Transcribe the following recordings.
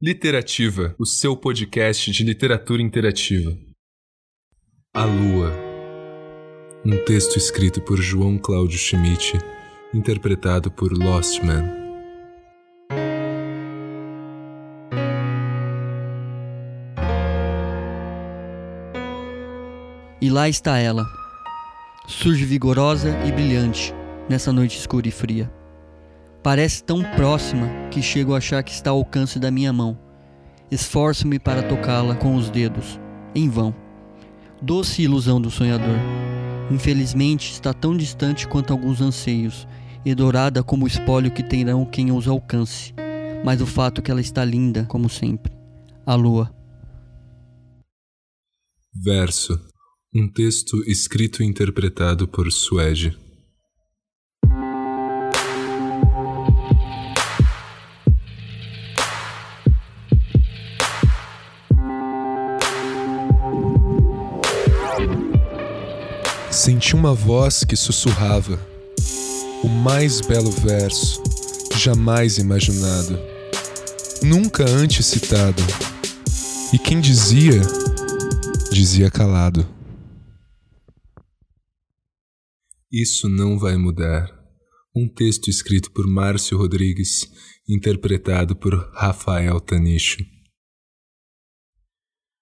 Literativa, o seu podcast de literatura interativa. A Lua um texto escrito por João Cláudio Schmidt, interpretado por Lost Man. E lá está ela. Surge vigorosa e brilhante nessa noite escura e fria. Parece tão próxima que chego a achar que está ao alcance da minha mão. Esforço-me para tocá-la com os dedos, em vão. Doce ilusão do sonhador Infelizmente, está tão distante quanto alguns anseios, e dourada como o espólio que terão quem os alcance. Mas o fato é que ela está linda, como sempre. A lua. Verso. Um texto escrito e interpretado por Suede. Senti uma voz que sussurrava, o mais belo verso, jamais imaginado, nunca antes citado. E quem dizia, dizia calado. Isso não vai mudar. Um texto escrito por Márcio Rodrigues, interpretado por Rafael Tanicho.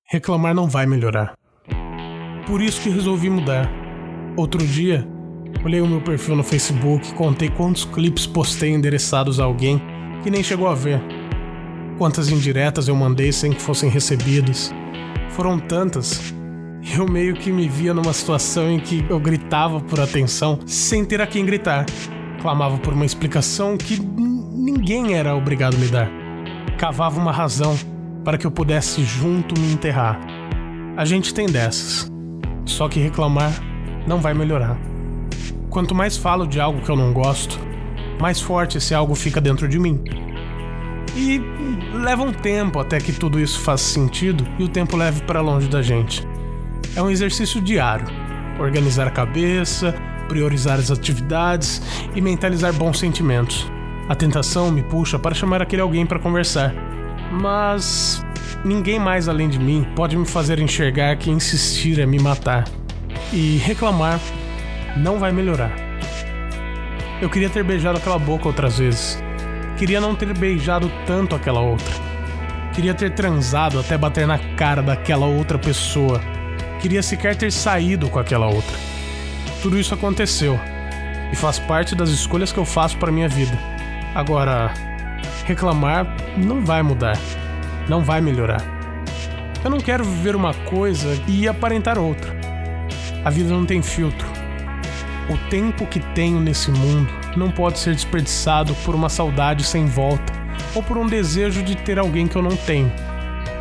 Reclamar não vai melhorar. Por isso que resolvi mudar Outro dia, olhei o meu perfil no Facebook e contei quantos clipes postei endereçados a alguém que nem chegou a ver. Quantas indiretas eu mandei sem que fossem recebidas. Foram tantas. Eu meio que me via numa situação em que eu gritava por atenção sem ter a quem gritar. Clamava por uma explicação que ninguém era obrigado a me dar. Cavava uma razão para que eu pudesse junto me enterrar. A gente tem dessas. Só que reclamar não vai melhorar. Quanto mais falo de algo que eu não gosto, mais forte esse algo fica dentro de mim. E leva um tempo até que tudo isso faça sentido e o tempo leve para longe da gente. É um exercício diário. Organizar a cabeça, priorizar as atividades e mentalizar bons sentimentos. A tentação me puxa para chamar aquele alguém para conversar. Mas ninguém mais além de mim pode me fazer enxergar que insistir é me matar e reclamar não vai melhorar. Eu queria ter beijado aquela boca outras vezes. Queria não ter beijado tanto aquela outra. Queria ter transado até bater na cara daquela outra pessoa. Queria sequer ter saído com aquela outra. Tudo isso aconteceu e faz parte das escolhas que eu faço para minha vida. Agora, reclamar não vai mudar, não vai melhorar. Eu não quero viver uma coisa e aparentar outra. A vida não tem filtro. O tempo que tenho nesse mundo não pode ser desperdiçado por uma saudade sem volta ou por um desejo de ter alguém que eu não tenho.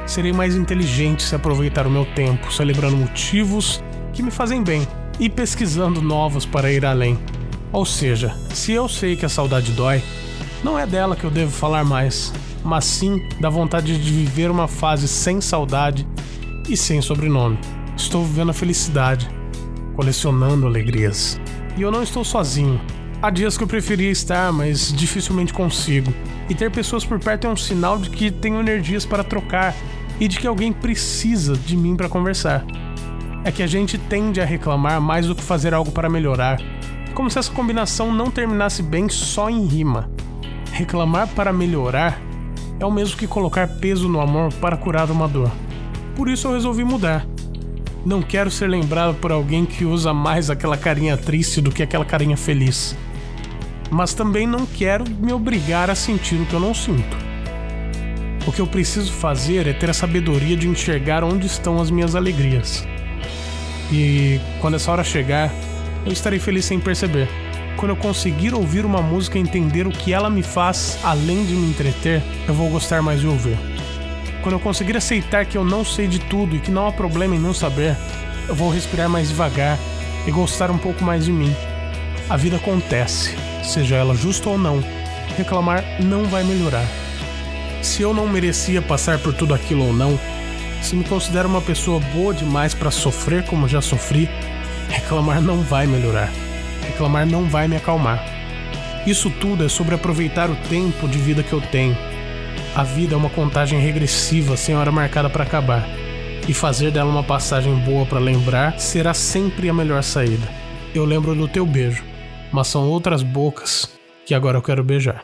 Serei mais inteligente se aproveitar o meu tempo celebrando motivos que me fazem bem e pesquisando novos para ir além. Ou seja, se eu sei que a saudade dói, não é dela que eu devo falar mais, mas sim da vontade de viver uma fase sem saudade e sem sobrenome. Estou vivendo a felicidade colecionando alegrias. E eu não estou sozinho. Há dias que eu preferia estar, mas dificilmente consigo. E ter pessoas por perto é um sinal de que tenho energias para trocar e de que alguém precisa de mim para conversar. É que a gente tende a reclamar mais do que fazer algo para melhorar, como se essa combinação não terminasse bem só em rima. Reclamar para melhorar é o mesmo que colocar peso no amor para curar uma dor. Por isso eu resolvi mudar. Não quero ser lembrado por alguém que usa mais aquela carinha triste do que aquela carinha feliz. Mas também não quero me obrigar a sentir o que eu não sinto. O que eu preciso fazer é ter a sabedoria de enxergar onde estão as minhas alegrias. E quando essa hora chegar, eu estarei feliz sem perceber. Quando eu conseguir ouvir uma música e entender o que ela me faz, além de me entreter, eu vou gostar mais de ouvir. Quando eu conseguir aceitar que eu não sei de tudo e que não há problema em não saber, eu vou respirar mais devagar e gostar um pouco mais de mim. A vida acontece, seja ela justa ou não. Reclamar não vai melhorar. Se eu não merecia passar por tudo aquilo ou não, se me considero uma pessoa boa demais para sofrer como já sofri, reclamar não vai melhorar. Reclamar não vai me acalmar. Isso tudo é sobre aproveitar o tempo de vida que eu tenho. A vida é uma contagem regressiva sem hora marcada para acabar. E fazer dela uma passagem boa para lembrar será sempre a melhor saída. Eu lembro do teu beijo, mas são outras bocas que agora eu quero beijar.